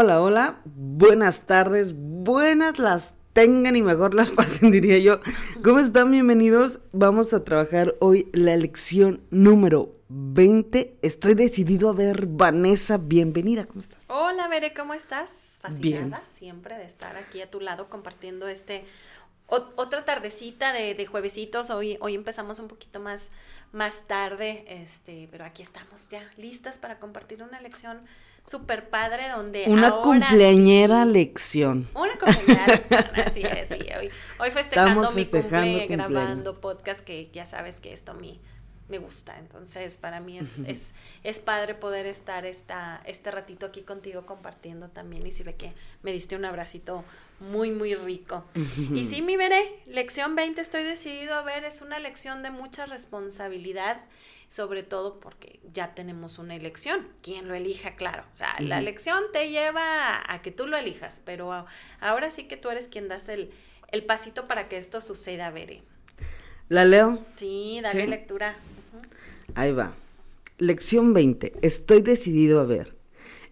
Hola, hola, buenas tardes, buenas las tengan y mejor las pasen, diría yo. ¿Cómo están? Bienvenidos. Vamos a trabajar hoy la lección número 20. Estoy decidido a ver, Vanessa, bienvenida, ¿cómo estás? Hola, Bere, ¿cómo estás? Fascinada siempre de estar aquí a tu lado compartiendo este otra tardecita de, de, juevesitos. Hoy, hoy empezamos un poquito más, más tarde, este, pero aquí estamos ya listas para compartir una lección súper padre donde Una cumpleañera lección. Una cumpleañera lección, así es, sí. Hoy, hoy festejando, mi cumple, grabando podcast, que ya sabes que esto a mí me gusta. Entonces, para mí es, es, es, padre poder estar esta, este ratito aquí contigo compartiendo también. Y ve que me diste un abracito muy, muy rico. Y sí, mi veré, lección 20 estoy decidido a ver, es una lección de mucha responsabilidad sobre todo porque ya tenemos una elección. Quien lo elija, claro. O sea, la elección te lleva a, que tú lo elijas, pero ahora sí que tú eres quien das el, el pasito para que esto suceda, Bere. ¿La leo? Sí, dale lectura. Ahí va. Lección 20. Estoy decidido a ver.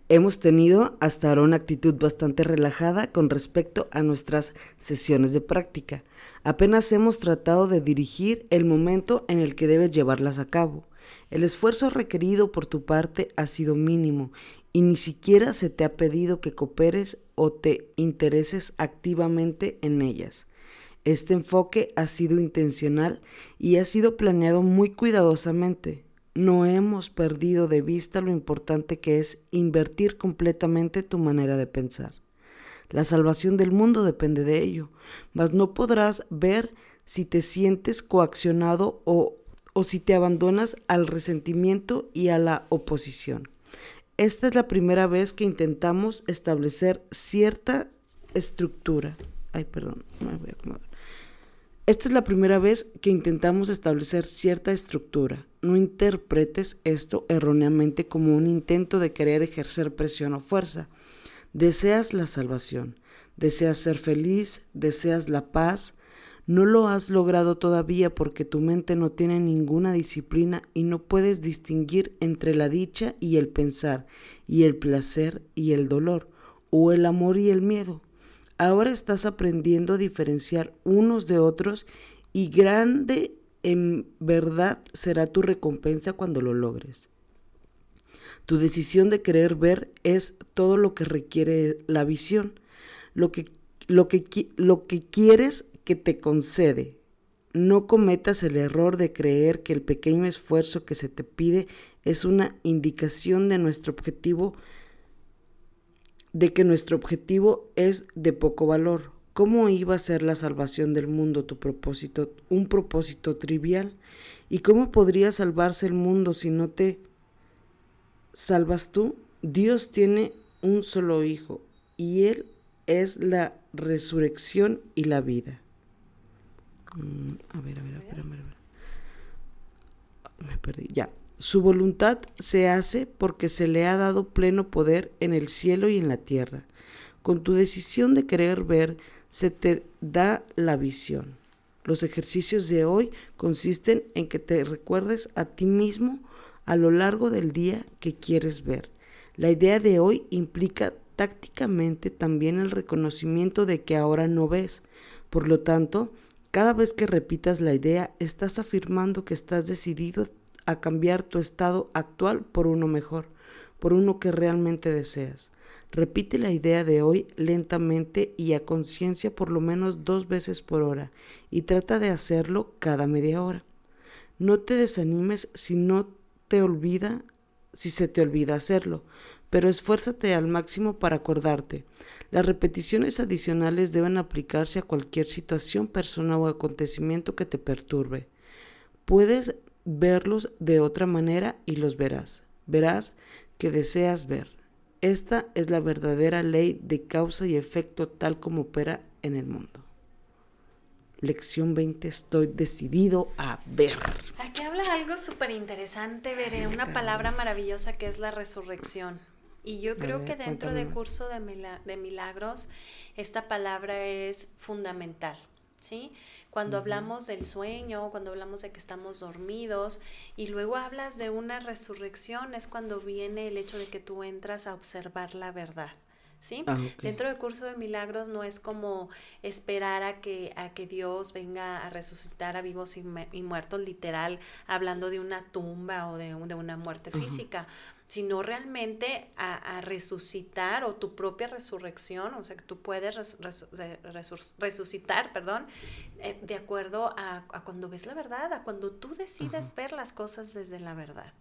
Hemos tenido hasta ahora una actitud bastante relajada con respecto a nuestras sesiones de práctica. Apenas hemos tratado de dirigir el momento en el que debes llevarlas a cabo. El esfuerzo requerido por tu parte ha sido mínimo y ni siquiera se te ha pedido que cooperes o te intereses activamente en ellas. Este enfoque ha sido intencional y ha sido planeado muy cuidadosamente. No hemos perdido de vista lo importante que es invertir completamente tu manera de pensar. La salvación del mundo depende de ello, mas no podrás ver si te sientes coaccionado o, o si te abandonas al resentimiento y a la oposición. Esta es la primera vez que intentamos establecer cierta estructura. Ay, perdón, me voy a acomodar. Esta es la primera vez que intentamos establecer cierta estructura. No interpretes esto erróneamente como un intento de querer ejercer presión o fuerza. Deseas la salvación, deseas ser feliz, deseas la paz. No lo has logrado todavía porque tu mente no tiene ninguna disciplina y no puedes distinguir entre la dicha y el pensar, y el placer y el dolor, o el amor y el miedo. Ahora estás aprendiendo a diferenciar unos de otros y grande en verdad será tu recompensa cuando lo logres. Tu decisión de querer ver es todo lo que requiere la visión, lo que, lo que, lo que quieres que te concede. No cometas el error de creer que el pequeño esfuerzo que se te pide es una indicación de nuestro objetivo, de que nuestro objetivo es de poco valor. ¿Cómo iba a ser la salvación del mundo tu propósito, un propósito trivial? ¿Y cómo podría salvarse el mundo si no te salvas tú, Dios tiene un solo Hijo y Él es la resurrección y la vida. Mm, a ver, a ver, a ver, a ver. Me perdí. Ya. Su voluntad se hace porque se le ha dado pleno poder en el cielo y en la tierra. Con tu decisión de querer ver, se te da la visión. Los ejercicios de hoy consisten en que te recuerdes a ti mismo a lo largo del día que quieres ver. La idea de hoy implica tácticamente también el reconocimiento de que ahora no ves. Por lo tanto, cada vez que repitas la idea, estás afirmando que estás decidido a cambiar tu estado actual por uno mejor, por uno que realmente deseas. Repite la idea de hoy lentamente y a conciencia por lo menos dos veces por hora y trata de hacerlo cada media hora. No te desanimes si no te olvida, si se te olvida hacerlo, pero esfuérzate al máximo para acordarte. Las repeticiones adicionales deben aplicarse a cualquier situación, persona o acontecimiento que te perturbe. Puedes verlos de otra manera y los verás. Verás que deseas ver. Esta es la verdadera ley de causa y efecto tal como opera en el mundo. Lección 20, estoy decidido a ver. Aquí habla algo súper interesante, veré una palabra maravillosa que es la resurrección. Y yo creo que dentro del curso de, de milagros, esta palabra es fundamental, ¿sí? Cuando hablamos del sueño, cuando hablamos de que estamos dormidos y luego hablas de una resurrección, es cuando viene el hecho de que tú entras a observar la verdad. ¿Sí? Ah, Dentro del curso de milagros no es como esperar a que, a que Dios venga a resucitar a vivos y, muertos, literal, hablando de una tumba o de, de una muerte física sino realmente a, resucitar o tu propia resurrección, o sea, que tú puedes resucitar, perdón, eh, de acuerdo a, cuando ves la verdad, a cuando tú decides ver las cosas desde la verdad.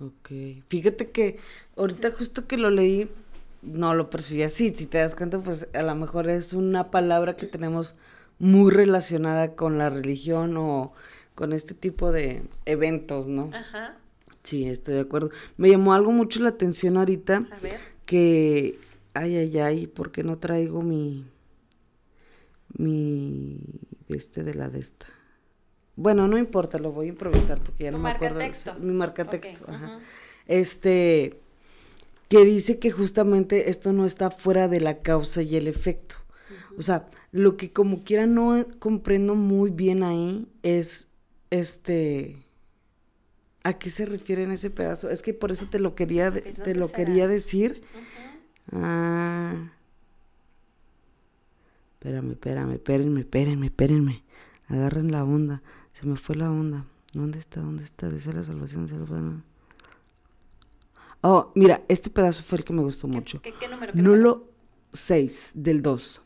Ok, fíjate que ahorita justo que lo leí, no lo percibí así, si te das cuenta, pues a lo mejor es una palabra que tenemos muy relacionada con la religión o con este tipo de eventos, ¿no? Ajá. Sí, estoy de acuerdo. Me llamó algo mucho la atención ahorita. A ver. Que, ay, ay, ay, ¿por qué no traigo mi, mi, este de la de esta? Bueno, no importa, lo voy a improvisar porque ya no me acuerdo. Texto? Mi marca texto. Ajá. Este, que dice que justamente esto no está fuera de la causa y el efecto. O sea, lo que como quiera no comprendo muy bien ahí es, este, ¿A qué se refiere en ese pedazo? Es que por eso te lo quería, te lo quería decir. Ah. Espérame, espérame, espérenme, espérenme, espérenme. Agarren la onda. Se me fue la onda. ¿Dónde está? ¿Dónde está? Dice la salvación. salvación. Oh, mira, este pedazo fue el que me gustó mucho. ¿Qué, número? no lo 6 del 2.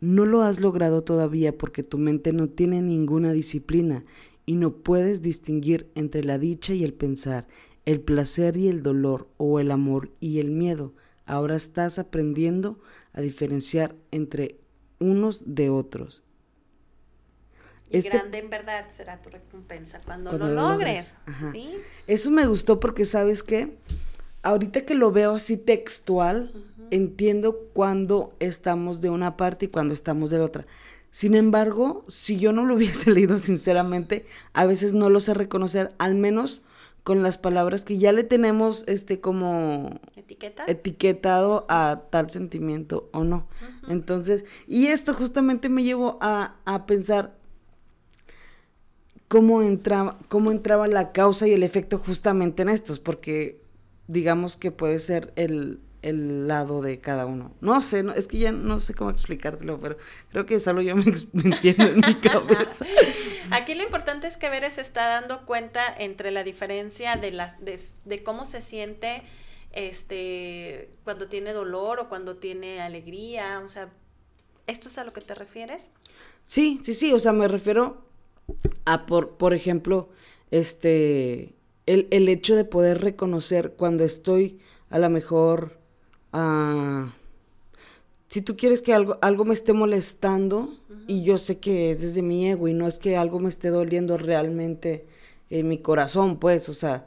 No lo has logrado todavía porque tu mente no tiene ninguna disciplina y no puedes distinguir entre la dicha y el pensar, el placer y el dolor o el amor y el miedo. Ahora estás aprendiendo a diferenciar entre unos de otros. Y este grande en verdad será tu recompensa cuando, lo, logres. Eso me gustó porque, ¿sabes qué? Ahorita que lo veo así textual, entiendo cuando estamos de una parte y cuando estamos de la otra. Sin embargo, si yo no lo hubiese leído sinceramente, a veces no lo sé reconocer, al menos con las palabras que ya le tenemos este como etiquetado a tal sentimiento o no. Entonces, y esto justamente me llevó a, a pensar cómo entraba, cómo entraba la causa y el efecto justamente en estos, porque digamos que puede ser el, el lado de cada uno. No sé, no, es que ya no sé cómo explicártelo, pero creo que solo yo me, entiendo en mi cabeza. Aquí lo importante es que Veres está dando cuenta entre la diferencia de las de, de, cómo se siente este cuando tiene dolor o cuando tiene alegría, o sea, ¿esto es a lo que te refieres? Sí, sí, sí, o sea, me refiero a por por ejemplo, este el, el hecho de poder reconocer cuando estoy a lo mejor Ah, si tú quieres que algo, algo me esté molestando y yo sé que es desde mi ego y no es que algo me esté doliendo realmente en mi corazón, pues, o sea,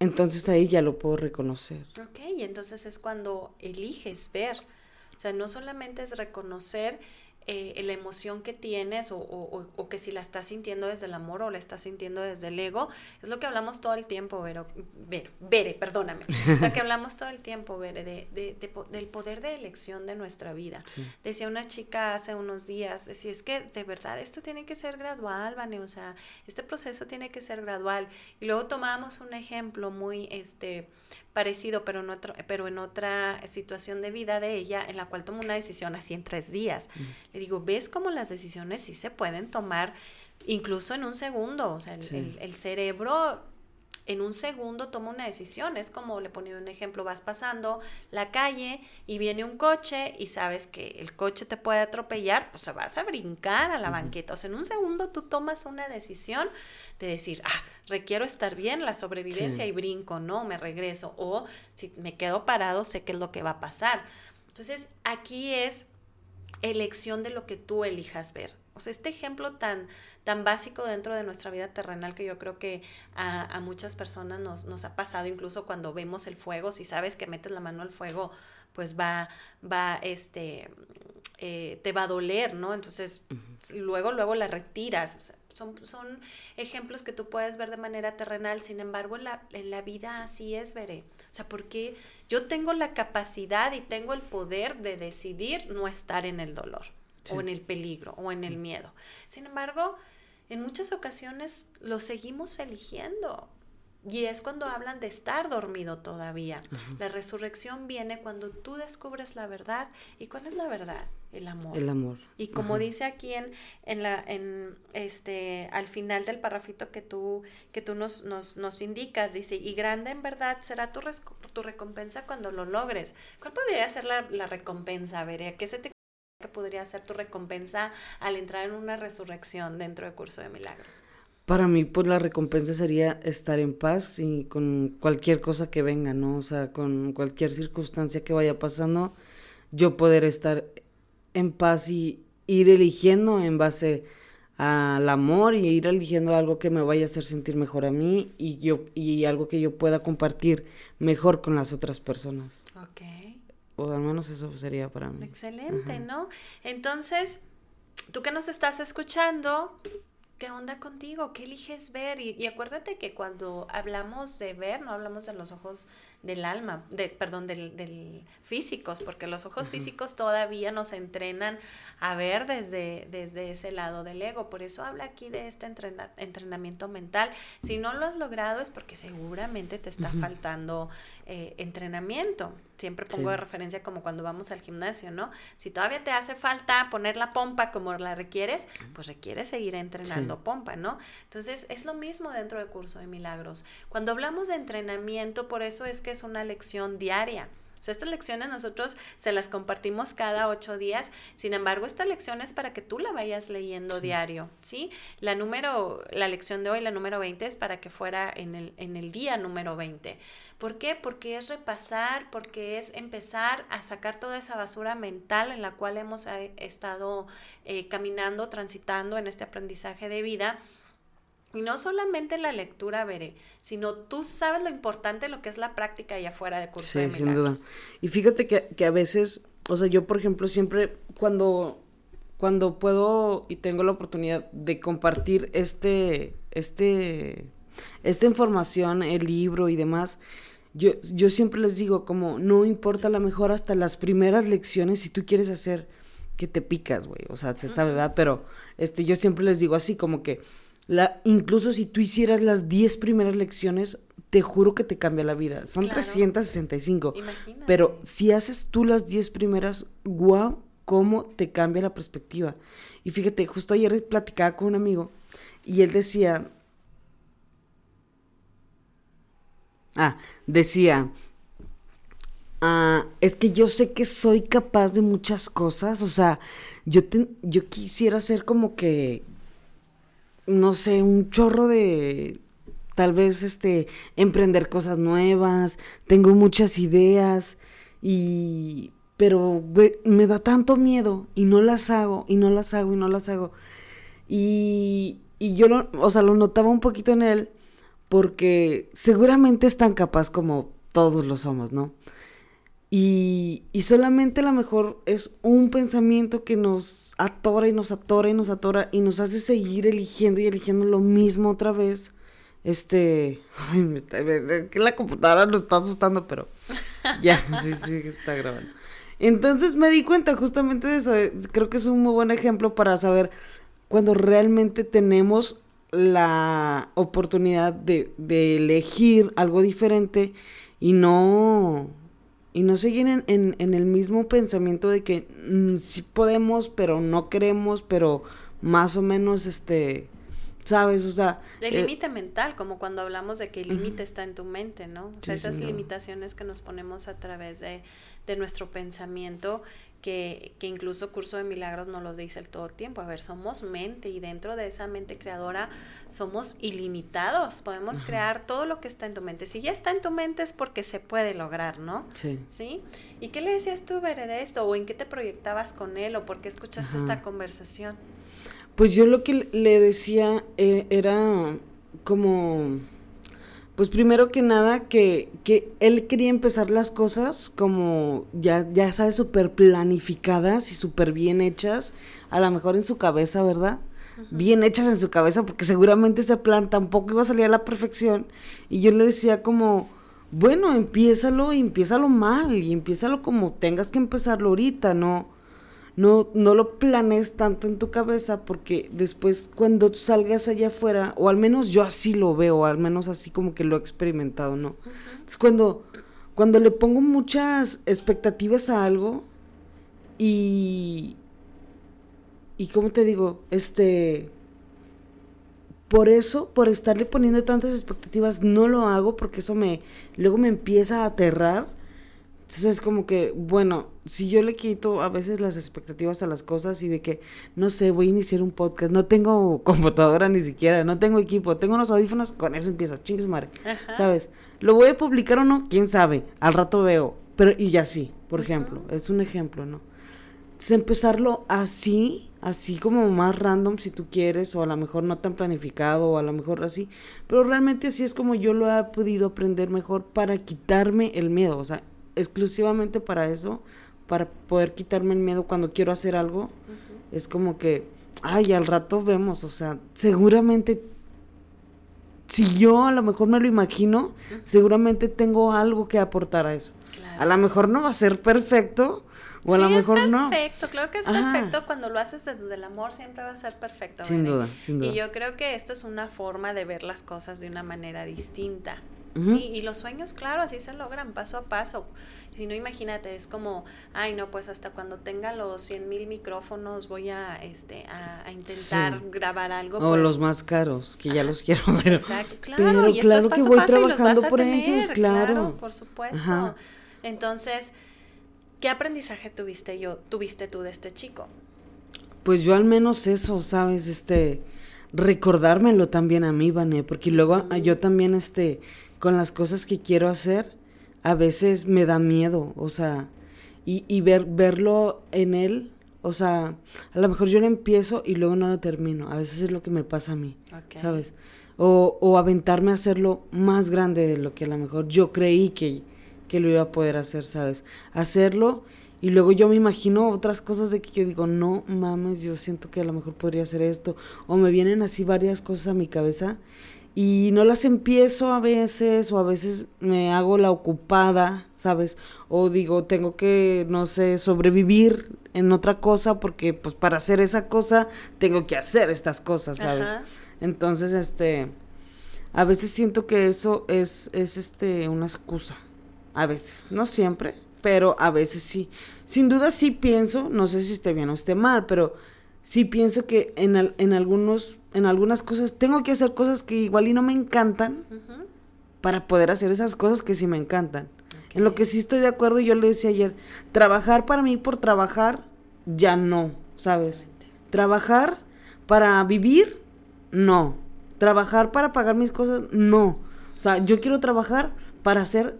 entonces ahí ya lo puedo reconocer. Ok, y entonces es cuando eliges ver. O sea, no solamente es reconocer eh, la emoción que tienes o, o, que si la estás sintiendo desde el amor o la estás sintiendo desde el ego, es lo que hablamos todo el tiempo, Vero, Vero Vere, perdóname, lo que hablamos todo el tiempo, Vere, de, de, del poder de elección de nuestra vida. Decía una chica hace unos días, decía, es que de verdad esto tiene que ser gradual, Vane, o sea, este proceso tiene que ser gradual. Y luego tomábamos un ejemplo muy, este, parecido, pero en, otro, pero en otra situación de vida de ella, en la cual tomó una decisión así en tres días. Le digo, ¿ves cómo las decisiones sí se pueden tomar incluso en un segundo? O sea, el cerebro en un segundo toma una decisión. Es como le ponía un ejemplo, vas pasando la calle y viene un coche y sabes que el coche te puede atropellar, pues vas a brincar a la banqueta. O sea, en un segundo tú tomas una decisión de decir, ah, requiero estar bien, la sobrevivencia y brinco, no, me regreso. O si me quedo parado, sé qué es lo que va a pasar. Entonces, aquí es elección de lo que tú elijas ver. O O sea, este ejemplo tan, tan básico dentro de nuestra vida terrenal que yo creo que a, muchas personas nos, nos, ha pasado, incluso cuando vemos el fuego, si sabes que metes la mano al fuego, pues va, va, este, eh, te va a doler, ¿no? Entonces, luego, luego la retiras. Son, son, ejemplos que tú puedes ver de manera terrenal, sin embargo, en la, en la vida así es, veré. O sea, porque yo tengo la capacidad y tengo el poder de decidir no estar en el dolor, o en el peligro, o en el miedo. Sin embargo, en muchas ocasiones lo seguimos eligiendo. Y es cuando hablan de estar dormido todavía. La resurrección viene cuando tú descubres la verdad. ¿Y cuál es la verdad? El amor. El amor. Y como dice aquí en, en, la, en este, al final del parrafito que tú, que tú nos, nos, nos indicas, dice, y grande en verdad será tu, tu recompensa cuando lo logres. ¿Cuál podría ser la, la recompensa, Verea? ¿Qué se te que podría ser tu recompensa al entrar en una resurrección dentro del curso de milagros? Para mí, pues la recompensa sería estar en paz y con cualquier cosa que venga, ¿no? O sea, con cualquier circunstancia que vaya pasando, yo poder estar en paz y ir eligiendo en base al amor y ir eligiendo algo que me vaya a hacer sentir mejor a mí y yo y algo que yo pueda compartir mejor con las otras personas. Ok. O al menos eso sería para mí. Excelente, ¿no? Entonces, tú que nos estás escuchando, ¿qué onda contigo? ¿Qué eliges ver? Y, acuérdate que cuando hablamos de ver, no hablamos de los ojos del alma, de, perdón, del, del físicos, porque los ojos físicos todavía nos entrenan a ver desde, desde ese lado del ego. Por eso habla aquí de este entrenamiento mental. Si no lo has logrado es porque seguramente te está faltando eh, entrenamiento. Siempre pongo de referencia como cuando vamos al gimnasio, ¿no? Si todavía te hace falta poner la pompa como la requieres, pues requieres seguir entrenando pompa, ¿no? Entonces es lo mismo dentro del curso de milagros. Cuando hablamos de entrenamiento, por eso es que es una lección diaria. O sea, estas lecciones nosotros se las compartimos cada ocho días. Sin embargo, esta lección es para que tú la vayas leyendo diario, ¿sí? La número, la lección de hoy, la número 20, es para que fuera en el, en el día número 20. ¿Por qué? Porque es repasar, porque es empezar a sacar toda esa basura mental en la cual hemos eh, estado eh, caminando, transitando en este aprendizaje de vida y no solamente la lectura, veré, sino tú sabes lo importante de lo que es la práctica allá afuera de curso sí, sin duda. Y fíjate que, que, a veces, o sea, yo por ejemplo siempre cuando, cuando puedo y tengo la oportunidad de compartir este, este, esta información, el libro y demás, yo, yo siempre les digo como, no importa la mejor hasta las primeras lecciones si tú quieres hacer que te picas, güey, o sea, se sabe, ¿verdad? Pero este, yo siempre les digo así como que la, incluso si tú hicieras las 10 primeras lecciones, te juro que te cambia la vida. Son 365. Pero si haces tú las 10 primeras, wow, cómo te cambia la perspectiva. Y fíjate, justo ayer platicaba con un amigo y él decía, ah, decía, ah, es que yo sé que soy capaz de muchas cosas, o sea, yo, yo quisiera ser como que no sé, un chorro de tal vez este emprender cosas nuevas, tengo muchas ideas y pero me da tanto miedo y no las hago y no las hago y no las hago. Y, y yo lo, o sea, lo notaba un poquito en él porque seguramente es tan capaz como todos lo somos, ¿no? Y, y solamente a lo mejor es un pensamiento que nos atora y nos atora y nos atora y nos hace seguir eligiendo y eligiendo lo mismo otra vez. Este, ay, me está, que la computadora nos está asustando, pero ya, sí, sí, está grabando. Entonces me di cuenta justamente de eso. Eh, creo que es un muy buen ejemplo para saber cuando realmente tenemos la oportunidad de, de elegir algo diferente y no y no seguir en, en, el mismo pensamiento de que mm, sí podemos, pero no queremos, pero más o menos, este, ¿sabes? O sea... El eh, límite mental, como cuando hablamos de que el límite está en tu mente, ¿no? O sea, esas limitaciones que nos ponemos a través de, de nuestro pensamiento que, que, incluso Curso de Milagros nos lo dice el todo tiempo. A ver, somos mente y dentro de esa mente creadora somos ilimitados. Podemos crear todo lo que está en tu mente. Si ya está en tu mente es porque se puede lograr, ¿no? Sí. ¿Sí? ¿Y qué le decías tú, Bere, de esto? ¿O en qué te proyectabas con él? ¿O por qué escuchaste esta conversación? Pues yo lo que le decía eh, era como, pues primero que nada que, que, él quería empezar las cosas como ya, ya sabes, súper planificadas y súper bien hechas, a lo mejor en su cabeza, ¿verdad? Bien hechas en su cabeza, porque seguramente ese plan tampoco iba a salir a la perfección. Y yo le decía como, bueno, empiézalo y empiézalo mal y empiézalo como tengas que empezarlo ahorita, no, no, no lo planees tanto en tu cabeza porque después cuando salgas allá afuera, o al menos yo así lo veo, al menos así como que lo he experimentado, ¿no? Es cuando, cuando le pongo muchas expectativas a algo y, y cómo te digo, este, por eso, por estarle poniendo tantas expectativas, no lo hago porque eso me, luego me empieza a aterrar. Entonces es como que, bueno, si yo le quito a veces las expectativas a las cosas y de que, no sé, voy a iniciar un podcast, no tengo computadora ni siquiera, no tengo equipo, tengo unos audífonos, con eso empiezo, chingues madre, ¿sabes? ¿Lo voy a publicar o no? ¿Quién sabe? Al rato veo, pero y ya sí, por ejemplo, es un ejemplo, ¿no? Entonces empezarlo así, así como más random si tú quieres, o a lo mejor no tan planificado, o a lo mejor así, pero realmente así es como yo lo he podido aprender mejor para quitarme el miedo, o sea, exclusivamente para eso, para poder quitarme el miedo cuando quiero hacer algo, es como que, ay, al rato vemos, o sea, seguramente si yo a lo mejor me lo imagino, seguramente tengo algo que aportar a eso. A lo mejor no va a ser perfecto, o a lo mejor no. perfecto, claro que es perfecto. Cuando lo haces desde el amor siempre va a ser perfecto. Sin duda, sin duda. Y yo creo que esto es una forma de ver las cosas de una manera distinta. Sí, y los sueños, claro, así se logran paso a paso. Si no, imagínate, es como, ay, no, pues hasta cuando tenga los 100 mil micrófonos voy a, este, a, intentar grabar algo. O pues. los más caros, que ya los quiero ver. Exacto, claro. Pero y claro que voy trabajando por ellos, claro. por supuesto. Entonces, ¿Qué aprendizaje tuviste yo, tuviste tú de este chico? Pues yo al menos eso, ¿sabes? Este, recordármelo también a mí, Vané, porque luego yo también, este, con las cosas que quiero hacer, a veces me da miedo, o sea, y, y ver, verlo en él, o sea, a lo mejor yo lo empiezo y luego no lo termino, a veces es lo que me pasa a mí, ¿sabes? O, o aventarme a hacerlo más grande de lo que a lo mejor yo creí que, que lo iba a poder hacer, ¿sabes? Hacerlo y luego yo me imagino otras cosas de que yo digo, no mames, yo siento que a lo mejor podría hacer esto. O me vienen así varias cosas a mi cabeza y no las empiezo a veces o a veces me hago la ocupada, ¿sabes? O digo, tengo que, no sé, sobrevivir en otra cosa porque pues para hacer esa cosa tengo que hacer estas cosas, ¿sabes? Entonces, este, a veces siento que eso es, es este, una excusa. A veces, no siempre, pero a veces sí. Sin duda sí pienso, no sé si esté bien o esté mal, pero sí pienso que en, en, algunos, en algunas cosas tengo que hacer cosas que igual y no me encantan para poder hacer esas cosas que sí me encantan. En lo que sí estoy de acuerdo, yo le decía ayer, trabajar para mí por trabajar, ya no, ¿sabes? Trabajar para vivir, no. Trabajar para pagar mis cosas, no. O sea, yo quiero trabajar para hacer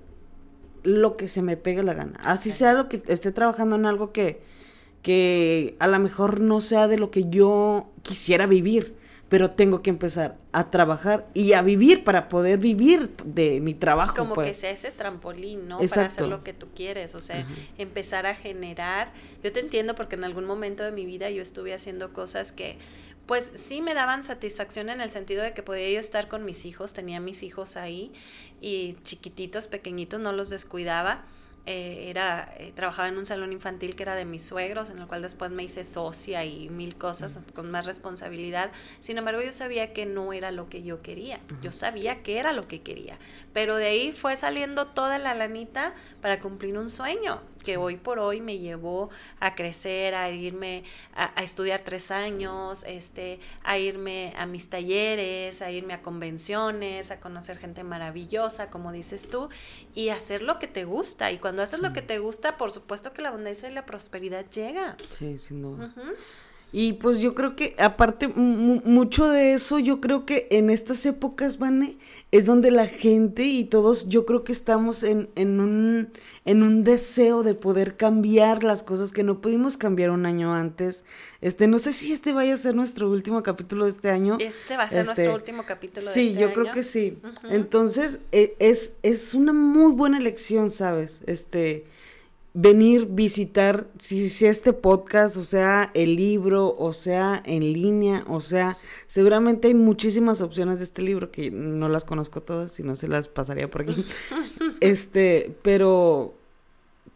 lo que se me pegue la gana. Así sea lo que esté trabajando en algo que, que a lo mejor no sea de lo que yo quisiera vivir, pero tengo que empezar a trabajar y a vivir para poder vivir de mi trabajo. Como que pues. sea ese trampolín, ¿no? Para hacer lo que tú quieres, o sea, empezar a generar. Yo te entiendo porque en algún momento de mi vida yo estuve haciendo cosas que pues sí me daban satisfacción en el sentido de que podía yo estar con mis hijos, tenía mis hijos ahí y chiquititos, pequeñitos, no los descuidaba eh, era, eh, trabajaba en un salón infantil que era de mis suegros, en el cual después me hice socia y mil cosas con más responsabilidad. Sin embargo, yo sabía que no era lo que yo quería. Yo sabía que era lo que quería. Pero de ahí fue saliendo toda la lanita para cumplir un sueño que hoy por hoy me llevó a crecer, a irme a, estudiar tres años, este, a irme a mis talleres, a irme a convenciones, a conocer gente maravillosa, como dices tú, y hacer lo que te gusta. Y cuando haces lo que te gusta, por supuesto que la abundancia y la prosperidad llega. Sí, sin duda. Y pues yo creo que, aparte, mucho de eso, yo creo que en estas épocas, Vane, es donde la gente y todos, yo creo que estamos en, en, un, en un deseo de poder cambiar las cosas que no pudimos cambiar un año antes. Este, no sé si este vaya a ser nuestro último capítulo de este año. Este va a ser nuestro este, último capítulo de sí, este año. Sí, yo creo que sí. Entonces, e, es, es una muy buena elección, ¿sabes? Este venir, visitar, si sea este podcast, o sea el libro, o sea en línea, o sea, seguramente hay muchísimas opciones de este libro que no las conozco todas, si no se las pasaría por aquí. este, pero,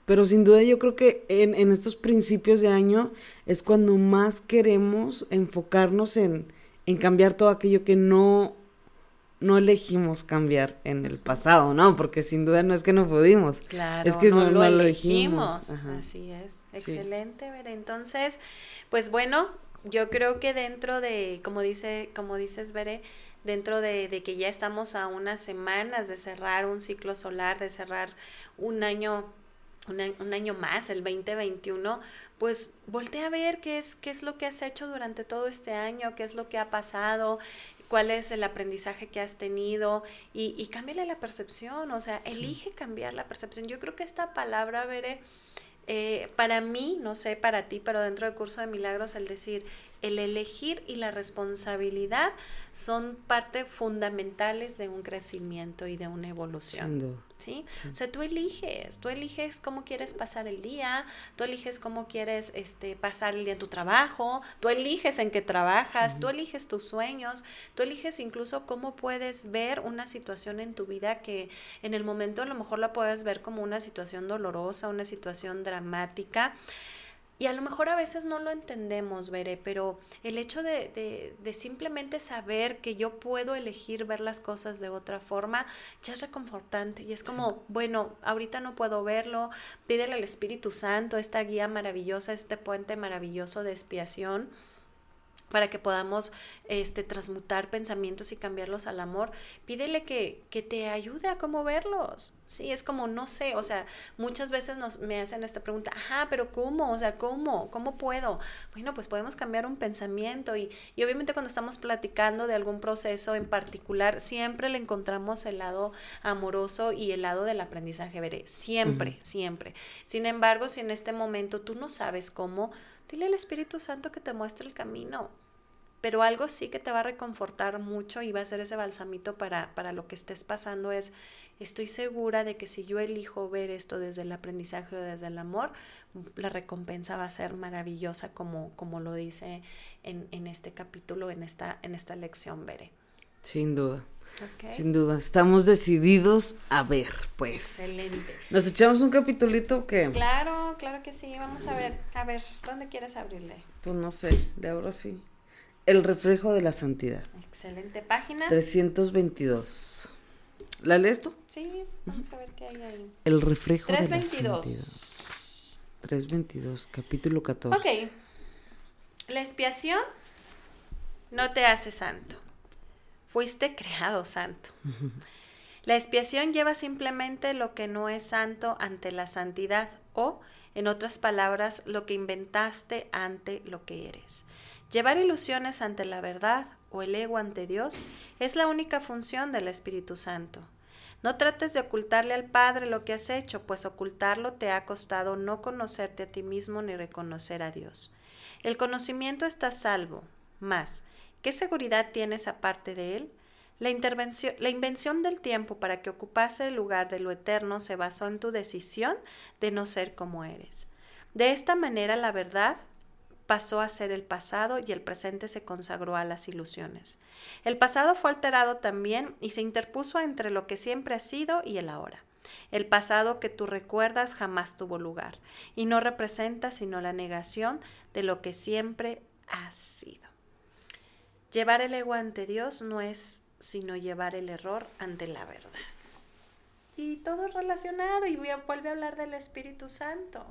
pero sin duda yo creo que en, en estos principios de año es cuando más queremos enfocarnos en, en cambiar todo aquello que no no elegimos cambiar en el pasado, ¿no? Porque sin duda no es que no pudimos. Claro, es que no, lo, elegimos. Así es. Excelente, ver. Entonces, pues bueno, yo creo que dentro de, como dice, como dices, Veré, dentro de, de, que ya estamos a unas semanas de cerrar un ciclo solar, de cerrar un año, un, un año más, el 2021, pues voltea a ver qué es, qué es lo que has hecho durante todo este año, qué es lo que ha pasado, cuál es el aprendizaje que has tenido y, y cámbiale la percepción, o sea, elige cambiar la percepción. Yo creo que esta palabra, Veré, eh, para mí, no sé, para ti, pero dentro del curso de milagros, el decir, el elegir y la responsabilidad son parte fundamentales de un crecimiento y de una evolución. ¿sí? O sea, tú eliges, tú eliges cómo quieres pasar el día, tú eliges cómo quieres este, pasar el día en tu trabajo, tú eliges en qué trabajas, tú eliges tus sueños, tú eliges incluso cómo puedes ver una situación en tu vida que en el momento a lo mejor la puedes ver como una situación dolorosa, una situación dramática. Y a lo mejor a veces no lo entendemos, Veré, pero el hecho de, de, simplemente saber que yo puedo elegir ver las cosas de otra forma ya es reconfortante. Y es como, bueno, ahorita no puedo verlo, pídele al Espíritu Santo esta guía maravillosa, este puente maravilloso de expiación para que podamos este, transmutar pensamientos y cambiarlos al amor, pídele que, que, te ayude a cómo verlos. Sí, es como, no sé, o sea, muchas veces nos, me hacen esta pregunta, ajá, pero ¿cómo? O sea, ¿cómo? ¿Cómo puedo? Bueno, pues podemos cambiar un pensamiento y, y obviamente cuando estamos platicando de algún proceso en particular, siempre le encontramos el lado amoroso y el lado del aprendizaje, veré, siempre, siempre. Sin embargo, si en este momento tú no sabes cómo, dile al Espíritu Santo que te muestre el camino pero algo sí que te va a reconfortar mucho y va a ser ese balsamito para, para lo que estés pasando es, estoy segura de que si yo elijo ver esto desde el aprendizaje o desde el amor, la recompensa va a ser maravillosa como, como lo dice en, en este capítulo, en esta, en esta lección, Veré. Sin duda. Sin duda, estamos decididos a ver, pues. Excelente. ¿Nos echamos un capitulito que Claro, claro que sí. Vamos a ver, a ver, ¿dónde quieres abrirle? Pues no sé, de ahora sí. El reflejo de la santidad. Excelente página. 322. ¿La lees tú? Sí, vamos a ver qué hay ahí. El reflejo de la santidad. 322, capítulo 14. Ok. La expiación no te hace santo. Fuiste creado santo. La expiación lleva simplemente lo que no es santo ante la santidad o, en otras palabras, lo que inventaste ante lo que eres. Llevar ilusiones ante la verdad o el ego ante Dios es la única función del Espíritu Santo. No trates de ocultarle al Padre lo que has hecho, pues ocultarlo te ha costado no conocerte a ti mismo ni reconocer a Dios. El conocimiento está salvo, mas, ¿qué seguridad tienes aparte de él? La, intervención, la invención del tiempo para que ocupase el lugar de lo eterno se basó en tu decisión de no ser como eres. De esta manera la verdad pasó a ser el pasado y el presente se consagró a las ilusiones. El pasado fue alterado también y se interpuso entre lo que siempre ha sido y el ahora. El pasado que tú recuerdas jamás tuvo lugar y no representa sino la negación de lo que siempre ha sido. Llevar el ego ante Dios no es sino llevar el error ante la verdad. y todo relacionado y vuelve a hablar del Espíritu Santo.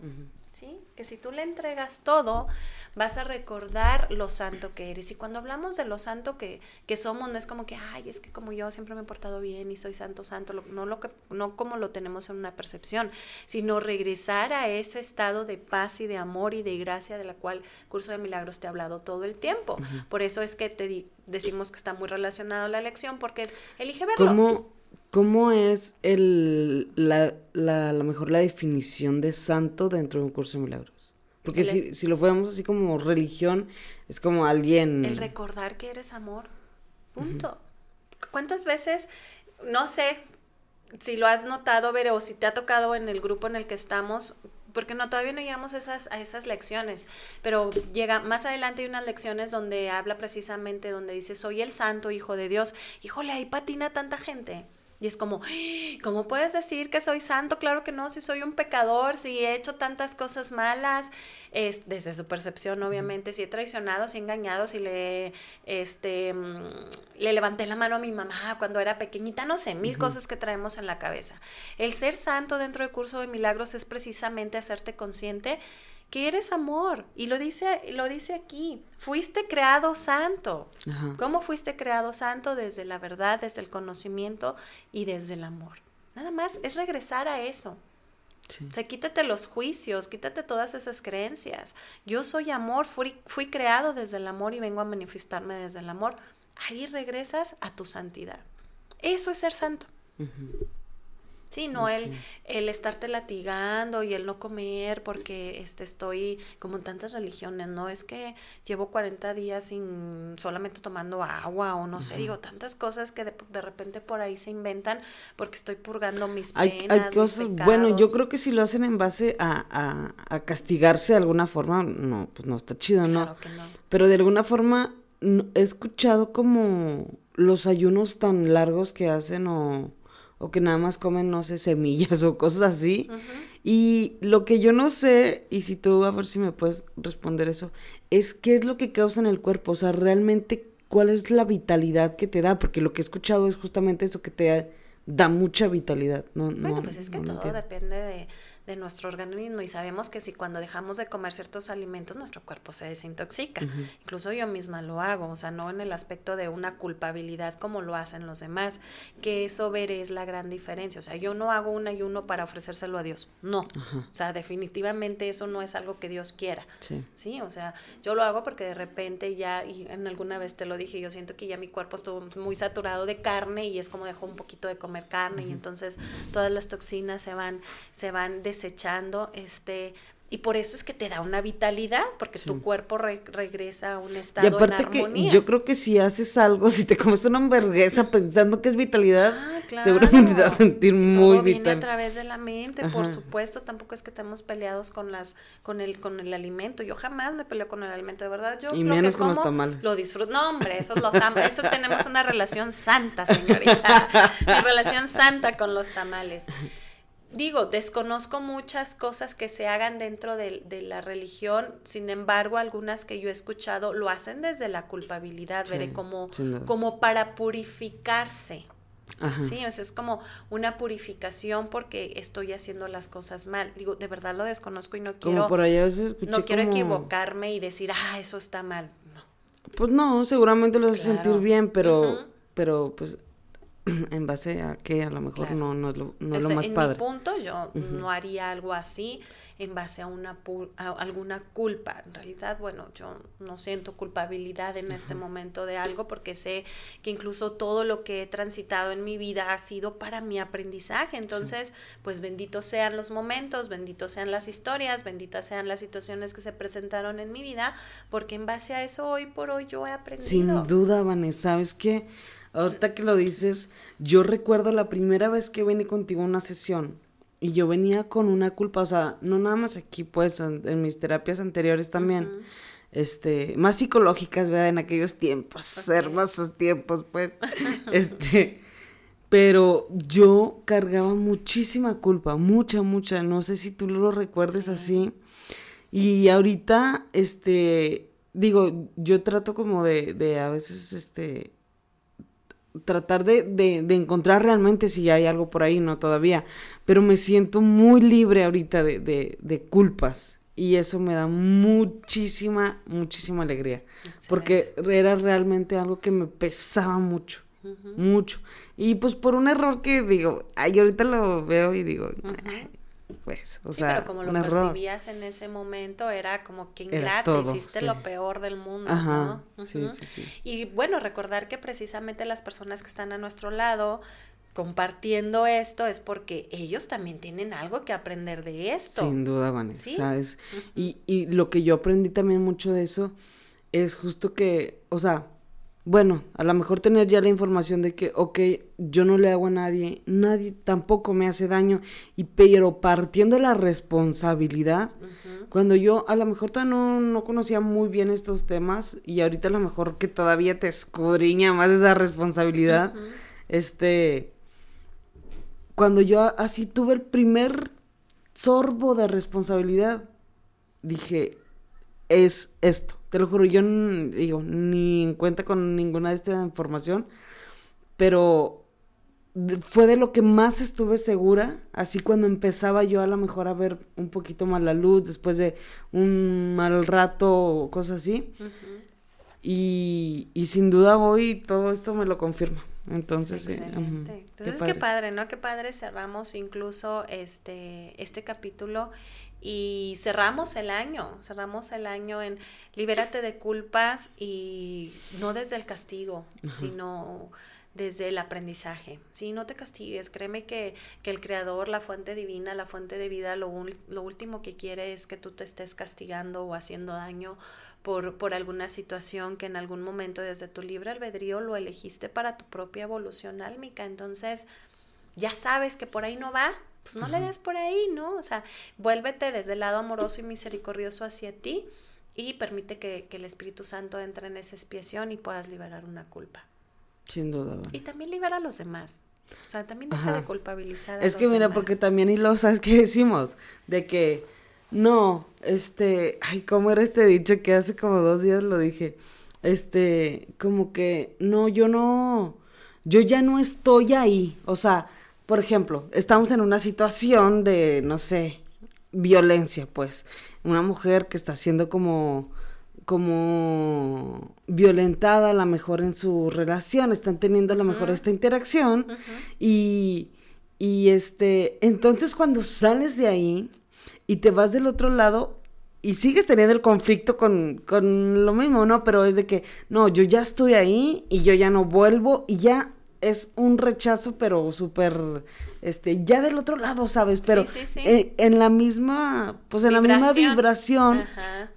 ¿Sí? Que si tú le entregas todo, vas a recordar lo santo que eres. Y cuando hablamos de lo santo que, que somos, no es como que, ay, es que como yo siempre me he portado bien y soy santo, santo, no, lo que, no como lo tenemos en una percepción, sino regresar a ese estado de paz y de amor y de gracia de la cual Curso de Milagros te ha hablado todo el tiempo. Por eso es que te decimos que está muy relacionado a la elección, porque es, elige verlo. ¿Cómo es el, la, la, mejor la definición de santo dentro de un curso de milagros? Porque si, si, lo fuéramos así como religión, es como alguien... El recordar que eres amor. Punto. ¿Cuántas veces, no sé si lo has notado, Ver, o si te ha tocado en el grupo en el que estamos, porque no todavía no llegamos a esas, a esas lecciones, pero llega más adelante hay unas lecciones donde habla precisamente, donde dice, soy el santo hijo de Dios. Híjole, ahí patina tanta gente. Y es como, ¿cómo puedes decir que soy santo? Claro que no, si soy un pecador, si he hecho tantas cosas malas, es, desde su percepción obviamente, si he traicionado, si he engañado, si le, este, mm, le levanté la mano a mi mamá cuando era pequeñita, no sé, mil cosas que traemos en la cabeza. El ser santo dentro del curso de milagros es precisamente hacerte consciente que eres amor. Y lo dice, lo dice aquí, fuiste creado santo. ¿Cómo fuiste creado santo? Desde la verdad, desde el conocimiento y desde el amor. Nada más es regresar a eso. O sea, quítate los juicios, quítate todas esas creencias. Yo soy amor, fui, fui creado desde el amor y vengo a manifestarme desde el amor. Ahí regresas a tu santidad. Eso es ser santo. Sí, no el, el estarte latigando y el no comer porque este, estoy como en tantas religiones, ¿no? Es que llevo 40 días sin solamente tomando agua o no sé, digo, tantas cosas que de, repente por ahí se inventan porque estoy purgando mis penas, Hay, hay cosas, bueno, yo creo que si lo hacen en base a, a, castigarse de alguna forma, no, pues no está chido, ¿no? Claro que no. Pero de alguna forma he escuchado como los ayunos tan largos que hacen o o que nada más comen, no sé, semillas o cosas así. Y lo que yo no sé, y si tú a ver si me puedes responder eso, es qué es lo que causa en el cuerpo, o sea, realmente cuál es la vitalidad que te da, porque lo que he escuchado es justamente eso que te da, mucha vitalidad. No, bueno, pues es que todo depende de de nuestro organismo y sabemos que si cuando dejamos de comer ciertos alimentos nuestro cuerpo se desintoxica. Incluso yo misma lo hago, o sea, no en el aspecto de una culpabilidad como lo hacen los demás, que eso ver es la gran diferencia. O sea, yo no hago un ayuno para ofrecérselo a Dios, no. O sea, definitivamente eso no es algo que Dios quiera. Sí. sí. O sea, yo lo hago porque de repente ya, y en alguna vez te lo dije, yo siento que ya mi cuerpo estuvo muy saturado de carne y es como dejó un poquito de comer carne y entonces todas las toxinas se van, se van desechando, este, y por eso es que te da una vitalidad, porque tu cuerpo regresa a un estado y aparte que yo creo que si haces algo, si te comes una hamburguesa pensando que es vitalidad, ah, seguramente te vas a sentir muy Todo viene a través de la mente, por supuesto, tampoco es que estemos peleados con las con el con el alimento. Yo jamás me peleo con el alimento, de verdad. Yo y menos con los tamales. Lo disfruto. No, hombre, eso los amo. Eso tenemos una relación santa, señorita. una relación santa con los tamales digo, desconozco muchas cosas que se hagan dentro de, la religión, sin embargo, algunas que yo he escuchado lo hacen desde la culpabilidad, veré como, como para purificarse. Sí, o sea, es como una purificación porque estoy haciendo las cosas mal. Digo, de verdad lo desconozco y no quiero, por no quiero equivocarme y decir, ah, eso está mal. No. Pues no, seguramente lo hace sentir bien, pero, pero pues en base a que a lo mejor no, no es lo, no es lo más padre. En mi punto, yo no haría algo así en base a, una alguna culpa. En realidad, bueno, yo no siento culpabilidad en este momento de algo porque sé que incluso todo lo que he transitado en mi vida ha sido para mi aprendizaje. Entonces, pues benditos sean los momentos, benditos sean las historias, benditas sean las situaciones que se presentaron en mi vida, porque en base a eso hoy por hoy yo he aprendido. Sin duda, Vanessa, ¿sabes qué? Ahorita que lo dices, yo recuerdo la primera vez que vine contigo a una sesión y yo venía con una culpa, o sea, no nada más aquí, pues, en, mis terapias anteriores también, este, más psicológicas, ¿verdad? En aquellos tiempos, hermosos tiempos, pues, este, pero yo cargaba muchísima culpa, mucha, mucha, no sé si tú lo recuerdes así, y ahorita, este, digo, yo trato como de, de a veces, este, tratar de, de, encontrar realmente si hay algo por ahí, no todavía, pero me siento muy libre ahorita de, de, de culpas. Y eso me da muchísima, muchísima alegría, porque era realmente algo que me pesaba mucho, mucho. Y pues por un error que digo, ay, ahorita lo veo y digo, pues, o sea, pero como lo percibías en ese momento era como que ingrata, hiciste lo peor del mundo, ¿no? Sí, sí, sí. Y bueno, recordar que precisamente las personas que están a nuestro lado compartiendo esto es porque ellos también tienen algo que aprender de esto. Sin duda, Vanessa, y, y lo que yo aprendí también mucho de eso es justo que, o sea, bueno, a lo mejor tener ya la información de que, ok, yo no le hago a nadie, nadie tampoco me hace daño, y pero partiendo la responsabilidad, cuando yo a lo mejor todavía no, conocía muy bien estos temas, y ahorita a lo mejor que todavía te escudriña más esa responsabilidad, este, cuando yo así tuve el primer sorbo de responsabilidad, dije, es esto te lo juro, yo digo, ni en cuenta con ninguna de esta información, pero fue de lo que más estuve segura, así cuando empezaba yo a lo mejor a ver un poquito más la luz después de un mal rato o cosas así. y, y, sin duda hoy todo esto me lo confirma. Entonces, Excelente. Entonces, qué padre. qué padre, ¿no? Qué padre cerramos incluso este, este capítulo y cerramos el año, cerramos el año en libérate de culpas y no desde el castigo, sino desde el aprendizaje. Si no te castigues, créeme que, el creador, la fuente divina, la fuente de vida, lo, lo, último que quiere es que tú te estés castigando o haciendo daño por, por alguna situación que en algún momento desde tu libre albedrío lo elegiste para tu propia evolución álmica. Entonces, ya sabes que por ahí no va, pues no le des por ahí, ¿no? O sea, vuélvete desde el lado amoroso y misericordioso hacia ti y permite que, el Espíritu Santo entre en esa expiación y puedas liberar una culpa. Sin duda. Y también libera a los demás. O sea, también deja de culpabilizar a Es que mira, porque también y lo sabes que decimos de que no, este, ay, ¿cómo era este dicho que hace como dos días lo dije? Este, como que no, yo no, yo ya no estoy ahí, o sea, por ejemplo, estamos en una situación de, no sé, violencia, pues. Una mujer que está siendo como como violentada a lo mejor en su relación, están teniendo a lo mejor esta interacción y, y este, entonces cuando sales de ahí y te vas del otro lado y sigues teniendo el conflicto con, con lo mismo, ¿no? Pero es de que, no, yo ya estoy ahí y yo ya no vuelvo y ya es un rechazo, pero súper, este, ya del otro lado, ¿sabes? Pero En, la misma, pues en la misma vibración,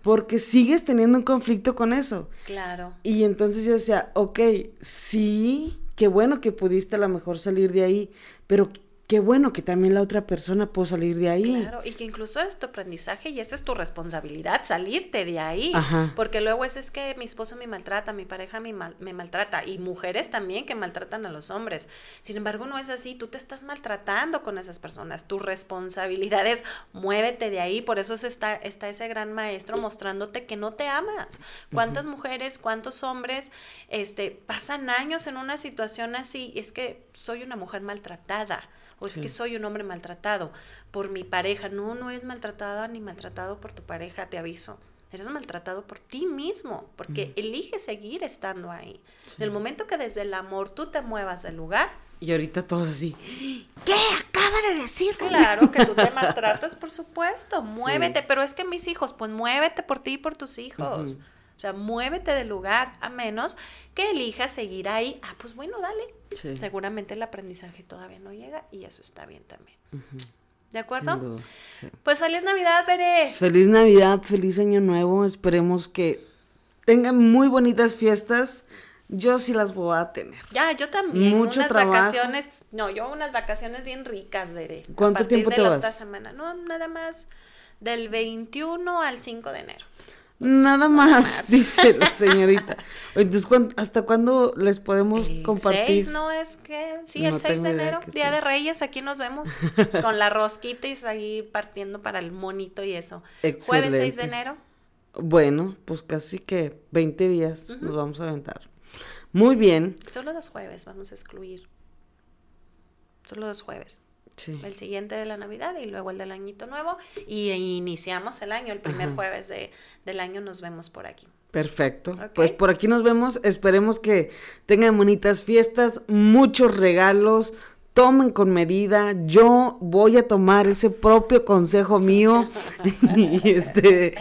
porque sigues teniendo un conflicto con eso. Claro. Y entonces yo decía, ok, sí, qué bueno que pudiste a lo mejor salir de ahí, pero qué bueno que también la otra persona puede salir de ahí. Claro, y que incluso es tu aprendizaje y esa es tu responsabilidad, salirte de ahí. Porque luego es, es que mi esposo me maltrata, mi pareja me, me maltrata, y mujeres también que maltratan a los hombres. Sin embargo, no es así, tú te estás maltratando con esas personas. Tu responsabilidad es muévete de ahí, por eso está, está ese gran maestro mostrándote que no te amas. ¿Cuántas mujeres, cuántos hombres este, pasan años en una situación así? Es que soy una mujer maltratada o es que soy un hombre maltratado por mi pareja. No, no es maltratada ni maltratado por tu pareja, te aviso. Eres maltratado por ti mismo, porque eliges seguir estando ahí. En el momento que desde el amor tú te muevas del lugar. Y ahorita todos así. ¿Qué acaba de decir? Claro, que tú te maltratas, por supuesto. Muévete. Pero es que mis hijos, pues muévete por ti y por tus hijos. O sea, muévete del lugar, a menos que elijas seguir ahí. Ah, pues bueno, dale. Seguramente el aprendizaje todavía no llega y eso está bien también. ¿De acuerdo? Pues feliz Navidad, Bere. Feliz Navidad, feliz Año Nuevo. Esperemos que tengan muy bonitas fiestas. Yo sí las voy a tener. Ya, yo también. Mucho unas vacaciones, no, yo unas vacaciones bien ricas, Veré. ¿Cuánto tiempo te vas? Esta semana, no, nada más del 21 al 5 de enero. Nada más, dice la señorita. Entonces, ¿hasta cuándo les podemos el compartir? 6, ¿no? Es que, sí, el 6 de enero, Día de Reyes, aquí nos vemos con la rosquita y ahí partiendo para el monito y eso. Excelente. Jueves 6 de enero. Bueno, pues casi que 20 días nos vamos a aventar. Muy bien. Solo dos jueves vamos a excluir. Solo dos jueves. Sí. El siguiente de la Navidad y luego el del Añito Nuevo. Y iniciamos el año, el primer jueves de, del año nos vemos por aquí. Perfecto. Pues por aquí nos vemos. Esperemos que tengan bonitas fiestas, muchos regalos. Tomen con medida. Yo voy a tomar ese propio consejo mío. y este.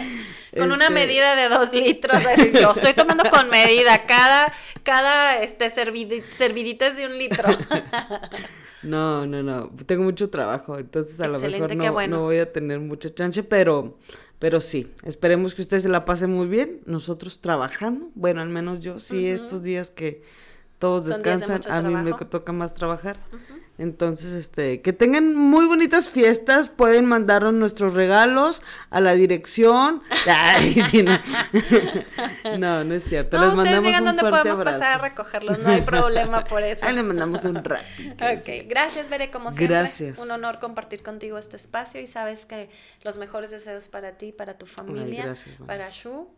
Con una este medida de dos litros. yo estoy tomando con medida. Cada, cada este, servidita es de un litro. No, no, no. Tengo mucho trabajo, entonces a lo mejor no, no, voy a tener mucha chance, pero, pero sí. Esperemos que ustedes se la pasen muy bien. Nosotros trabajando. Bueno, al menos yo sí, estos días que todos descansan, a mí me toca más trabajar. Entonces, este, que tengan muy bonitas fiestas, pueden mandarnos nuestros regalos a la dirección. Ay, sí, no. no. no, es cierto. No, Les ustedes digan dónde podemos pasar a recogerlos, no hay problema por eso. Ahí le mandamos un rap. ok, gracias, Veré, como siempre. Gracias. Un honor compartir contigo este espacio y sabes que los mejores deseos para ti, para tu familia, para Shu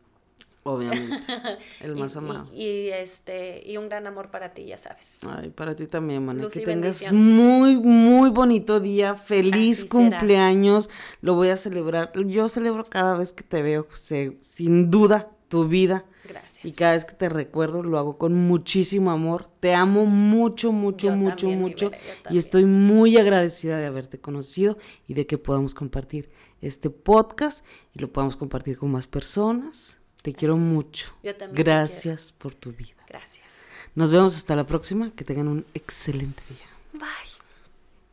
Obviamente. El más amado. Y, este, y un gran amor para ti, ya sabes. Ay, para ti también, man. que tengas muy, muy bonito día. Feliz cumpleaños. Lo voy a celebrar. Yo celebro cada vez que te veo, sin duda, tu vida. Gracias. Y cada vez que te recuerdo, lo hago con muchísimo amor. Te amo mucho, mucho, mucho, mucho. y estoy muy agradecida de haberte conocido y de que podamos compartir este podcast y lo podamos compartir con más personas te quiero mucho. Yo también. Gracias por tu vida. Gracias. Nos vemos hasta la próxima. Que tengan un excelente día. Bye.